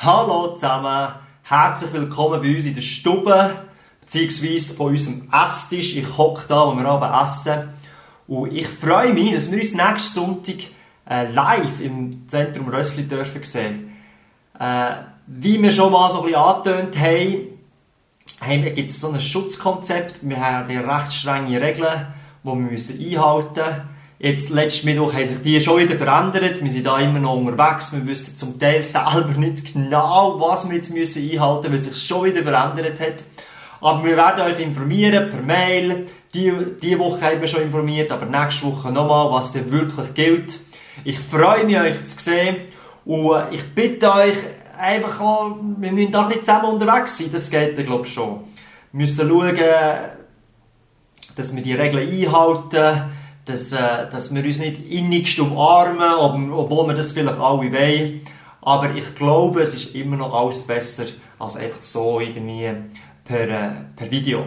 Hallo zusammen, herzlich willkommen bei uns in der Stube, beziehungsweise von unserem Esstisch. Ich hocke da, wo wir Abend essen. Und ich freue mich, dass wir uns nächsten Sonntag äh, live im Zentrum Rössli dürfen sehen. Äh, wie wir schon mal so ein bisschen angetönt haben, haben gibt es so ein Schutzkonzept. Wir haben recht strenge Regeln, die wir einhalten müssen. Jetzt, letzten Mittwoch haben sich die schon wieder verändert. Wir sind da immer noch unterwegs. Wir wissen zum Teil selber nicht genau, was wir jetzt müssen einhalten müssen, weil sich schon wieder verändert hat. Aber wir werden euch informieren per Mail. Die, diese Woche haben wir schon informiert, aber nächste Woche nochmal, was denn wirklich gilt. Ich freue mich, euch zu sehen. Und ich bitte euch, einfach auch, wir müssen doch nicht zusammen unterwegs sein. Das geht, glaube ich, schon. Wir müssen schauen, dass wir die Regeln einhalten dass, äh, dass wir uns nicht innigst umarmen, obwohl wir das vielleicht alle wollen. Aber ich glaube, es ist immer noch alles besser als einfach so irgendwie per, äh, per Video.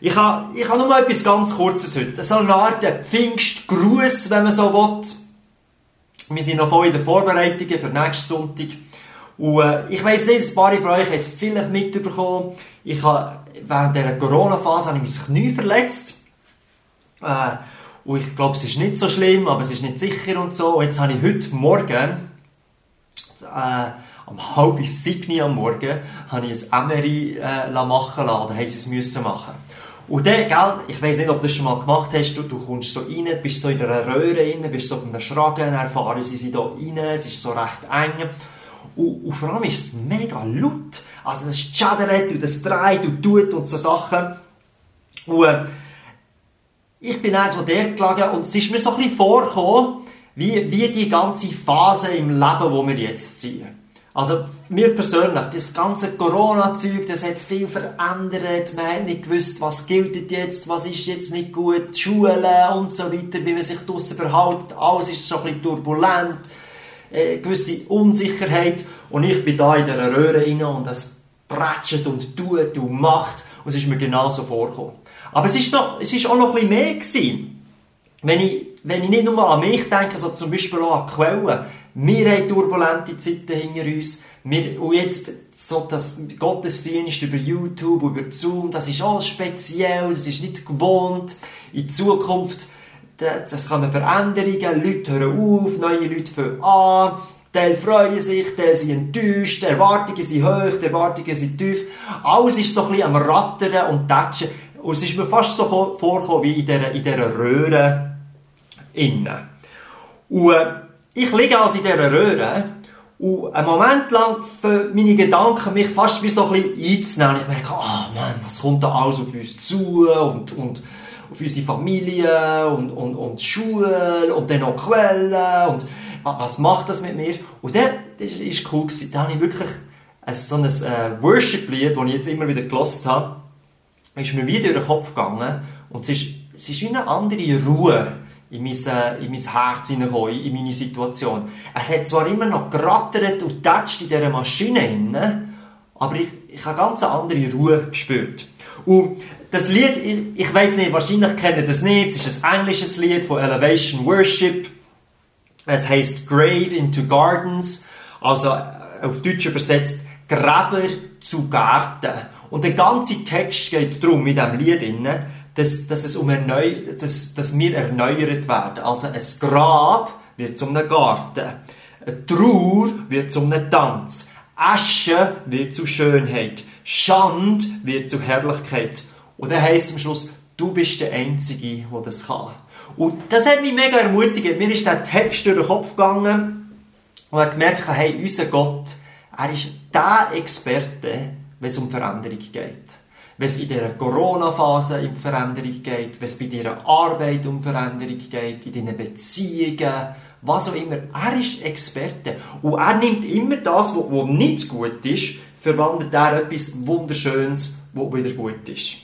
Ich habe, ich habe nur mal etwas ganz Kurzes heute. So eine Art Pfingstgruß, wenn man so will. Wir sind noch voll in den Vorbereitungen für nächsten Sonntag. Und äh, ich weiss nicht, ein paar von euch haben es vielleicht mitbekommen. Ich habe, während dieser Corona-Phase habe ich mein Knie verletzt. Äh, und ich glaube, es ist nicht so schlimm, aber es ist nicht sicher und so. Und jetzt habe ich heute Morgen, äh, um halb sieben am Morgen, habe ich ein MRI äh, machen lassen, oder haben sie es müssen machen. Und dann, gell, ich weiss nicht, ob du das schon mal gemacht hast, du, du kommst so rein, bist so in einer Röhre rein, bist so auf einem Schragen, dann fahren sie da rein, es ist so recht eng. Und, und vor allem ist es mega laut. Also das schadert und das dreht und tut und so Sachen. Und, äh, ich bin eins der gelegen und es ist mir so ein bisschen vorgekommen, wie, wie die ganze Phase im Leben, wo wir jetzt ziehen. Also, mir persönlich, das ganze Corona-Zeug, das hat viel verändert. Man hat nicht gewusst, was gilt jetzt, was ist jetzt nicht gut, die Schulen und so weiter, wie man sich draussen verhält. Alles ist so ein bisschen turbulent, äh, gewisse Unsicherheit. Und ich bin da in dieser Röhre rein und es prätscht und tut und macht. Und es ist mir genauso vorgekommen. Aber es ist, noch, es ist auch noch ein bisschen mehr gewesen. Wenn ich, wenn ich nicht nur an mich denke, sondern zum Beispiel auch an die Quellen. Wir haben turbulente Zeiten hinter uns. Wir, und jetzt so das Gottesdienst über YouTube, über Zoom, das ist alles speziell, das ist nicht gewohnt. In Zukunft, das kommen Veränderungen, Leute hören auf, neue Leute fangen an. Teil freuen sich, Teil sind enttäuscht, Erwartungen sind hoch, die Erwartungen sind tief. Alles ist so ein bisschen am Rattern und Tatschen. Und es ist mir fast so vorgekommen wie in dieser, in dieser Röhre innen. Und äh, ich liege also in dieser Röhre und einen Moment lang meine Gedanken mich fast wie so ein bisschen einzunehmen. Ich merke, oh Mann, was kommt da alles auf uns zu und, und auf unsere Familie und, und, und Schule und dann noch Quellen und was macht das mit mir? Und dann, das war cool, gewesen. da habe ich wirklich so ein äh, Worship-Lied, das ich jetzt immer wieder gelost habe, ist mir wieder durch den Kopf gegangen und es ist, es ist wie eine andere Ruhe in mein, äh, in mein Herz hineingekommen, in meine Situation. Es hat zwar immer noch gerattert und tätscht in dieser Maschine hinein, aber ich, ich habe ganz eine andere Ruhe gespürt. Und das Lied, ich, ich weiß nicht, wahrscheinlich kennt ihr das nicht, es ist ein englisches Lied von Elevation Worship. Es heißt Grave into Gardens, also äh, auf Deutsch übersetzt Gräber zu Gärten. Und der ganze Text geht darum, mit diesem Lied, dass, dass, es um erneu, dass, dass wir erneuert werden. Also ein Grab wird zum Garten. Eine Trauer wird zum Tanz. Asche wird zu Schönheit. Schand wird zu Herrlichkeit. Und dann heisst es am Schluss, du bist der Einzige, der das kann. Und das hat mich mega ermutigt. Mir ist der Text durch den Kopf gegangen und ich gemerkt, hey, unser Gott, er ist der Experte, wenn es um Veränderung geht. Wenn es in dieser Corona-Phase um Veränderung geht, wenn es bei deiner Arbeit um Veränderung geht, in deinen Beziehungen, was auch immer. Er ist Experte. Und er nimmt immer das, was nicht gut ist, verwandelt er etwas Wunderschönes, was wieder gut ist.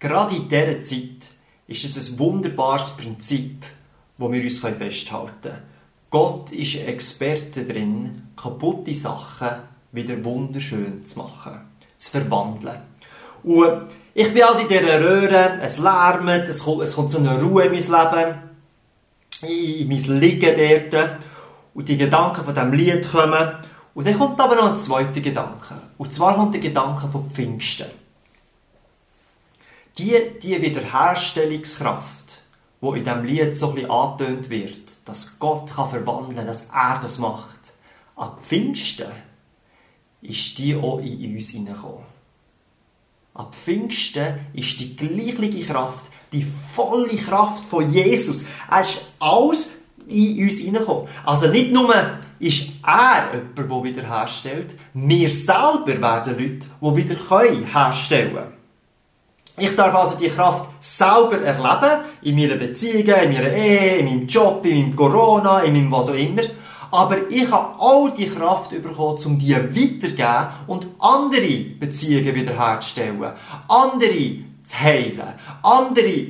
Gerade in dieser Zeit ist es ein wunderbares Prinzip, das wir uns festhalten können. Gott ist Experte drin, kaputte Sachen wieder wunderschön zu machen zu verwandeln. Und ich bin also in dieser Röhre, es lärmt, es kommt, es kommt so eine Ruhe in mein Leben, in, in mein Liegen dort. Und die Gedanken von diesem Lied kommen. Und dann kommt aber noch ein zweiter Gedanke. Und zwar kommt der Gedanke von Pfingsten. Die, die Wiederherstellungskraft, wo in diesem Lied so ein angetönt wird, dass Gott kann verwandeln kann, dass er das macht. Ab Pfingsten ist die auch in uns hineingekommen. Ab Pfingsten ist die gleiche Kraft, die volle Kraft von Jesus. Er ist alles in uns hineingekommen. Also nicht nur ist er jemand, der wiederherstellt, wir selber werden Leute, die wieder herstellen können. Ich darf also die Kraft selber erleben, in meinen Beziehungen, in meiner Ehe, in meinem Job, in meinem Corona, in meinem was auch immer. Aber ich habe all die Kraft bekommen, um die weiterzugeben und andere Beziehungen wiederherzustellen, andere zu heilen, andere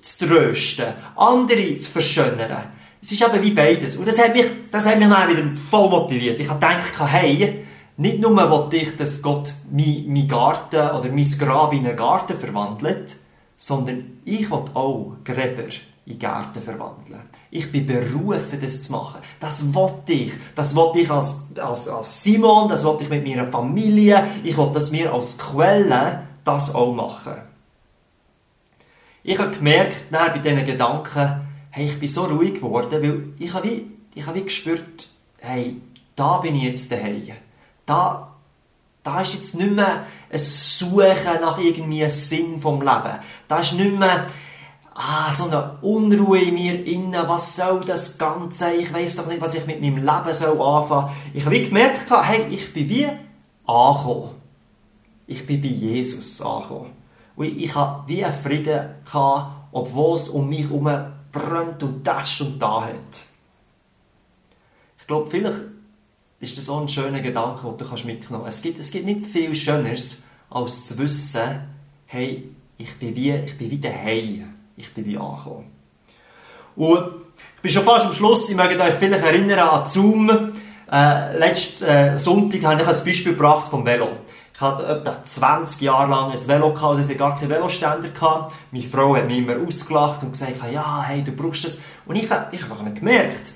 zu trösten, andere zu verschönern. Es ist eben wie beides. Und das hat mich, das hat mich dann wieder voll motiviert. Ich habe gedacht, hey, nicht nur will ich, dass Gott meinen Garten oder mein Grab in einen Garten verwandelt, sondern ich will auch Gräber in Gärten verwandeln. Ich bin berufen, das zu machen. Das wollte ich. Das wollte ich als, als, als Simon, das wollte ich mit meiner Familie. Ich wollte, dass wir als Quelle das auch machen. Ich habe gemerkt, bei diesen Gedanken, hey, ich bin so ruhig geworden, weil ich habe wie, ich habe wie gespürt, hey, da bin ich jetzt daheim da, da ist jetzt nicht mehr ein Suchen nach irgendwie Sinn vom Leben. Da ist nicht mehr ah, so eine Unruhe in mir innen. Was soll das Ganze? Ich weiß doch nicht, was ich mit meinem Leben soll anfangen. Ich habe gemerkt, hey, ich bin wie angekommen. Ich bin bei Jesus angekommen. Und ich hatte wie einen Frieden, gehabt, obwohl es um mich herum brennt und tätscht und da hat. Ich glaube, vielleicht ist das so ein schöner Gedanke, den du kannst mitnehmen kannst. Es gibt, es gibt nicht viel Schöneres, als zu wissen, hey, ich bin wie, ich bin wie daheim. Ich bin wie angekommen. Und ich bin schon fast am Schluss. Ich möchte euch vielleicht erinnern an Zoom. Äh, letzten äh, Sonntag habe ich ein Beispiel gebracht vom Velo. Ich hatte etwa 20 Jahre lang ein Velo gehabt, das ich gar keinen Veloständer hatte. Meine Frau hat mich immer ausgelacht und gesagt, ja, hey, du brauchst das. Und ich, ich habe gemerkt,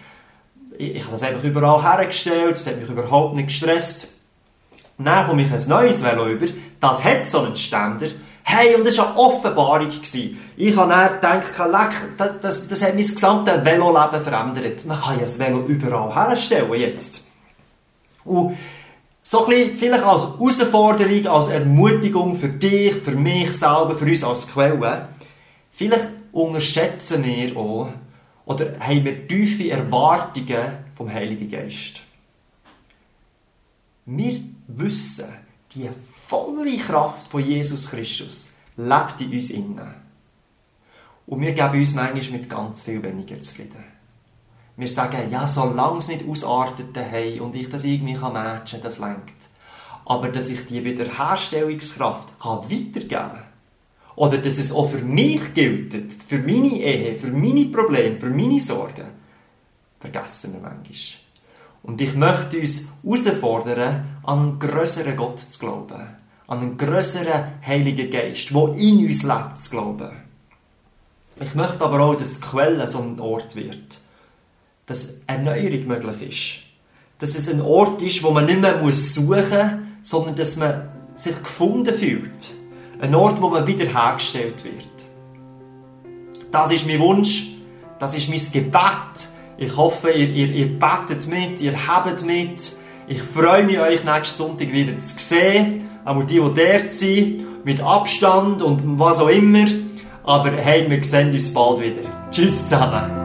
ich, ich habe das einfach überall hergestellt, es hat mich überhaupt nicht gestresst. Und dann komme ich ein neues Velo über, das hat so einen Ständer. Hey, und das war eine Offenbarung. Ich habe dann gedacht, leck, das, das, das hat mein gesamtes Veloleben verändert. Man kann ja das Velo überall herstellen jetzt. Und so ein bisschen, vielleicht als Herausforderung, als Ermutigung für dich, für mich selber, für uns als Quelle. Vielleicht unterschätzen wir auch, oder haben wir tiefe Erwartungen vom Heiligen Geist? Wir wissen, die volle Kraft von Jesus Christus lebt in uns innen. Und wir geben uns manchmal mit ganz viel weniger zufrieden. Wir sagen, ja, solange es nicht ausartet daheim und ich das irgendwie kann, das lenkt. Aber dass ich die Wiederherstellungskraft kann weitergeben kann, oder dass es auch für mich gilt, für meine Ehe, für meine Probleme, für meine Sorgen, vergessen wir manchmal. Und ich möchte uns herausfordern, an einen größeren Gott zu glauben. An einen größeren Heiligen Geist, der in uns lebt, zu glauben. Ich möchte aber auch, dass die Quelle so ein Ort wird. Dass Erneuerung möglich ist. Dass es ein Ort ist, wo man nicht mehr suchen muss, sondern dass man sich gefunden fühlt. Ein Ort, wo man wiederhergestellt wird. Das ist mein Wunsch, das ist mein Gebet. Ich hoffe, ihr, ihr, ihr betet mit, ihr habt mit. Ich freue mich, euch nächsten Sonntag wieder zu sehen. Auch die, die dort sind, mit Abstand und was auch immer. Aber hey, wir sehen uns bald wieder. Tschüss zusammen.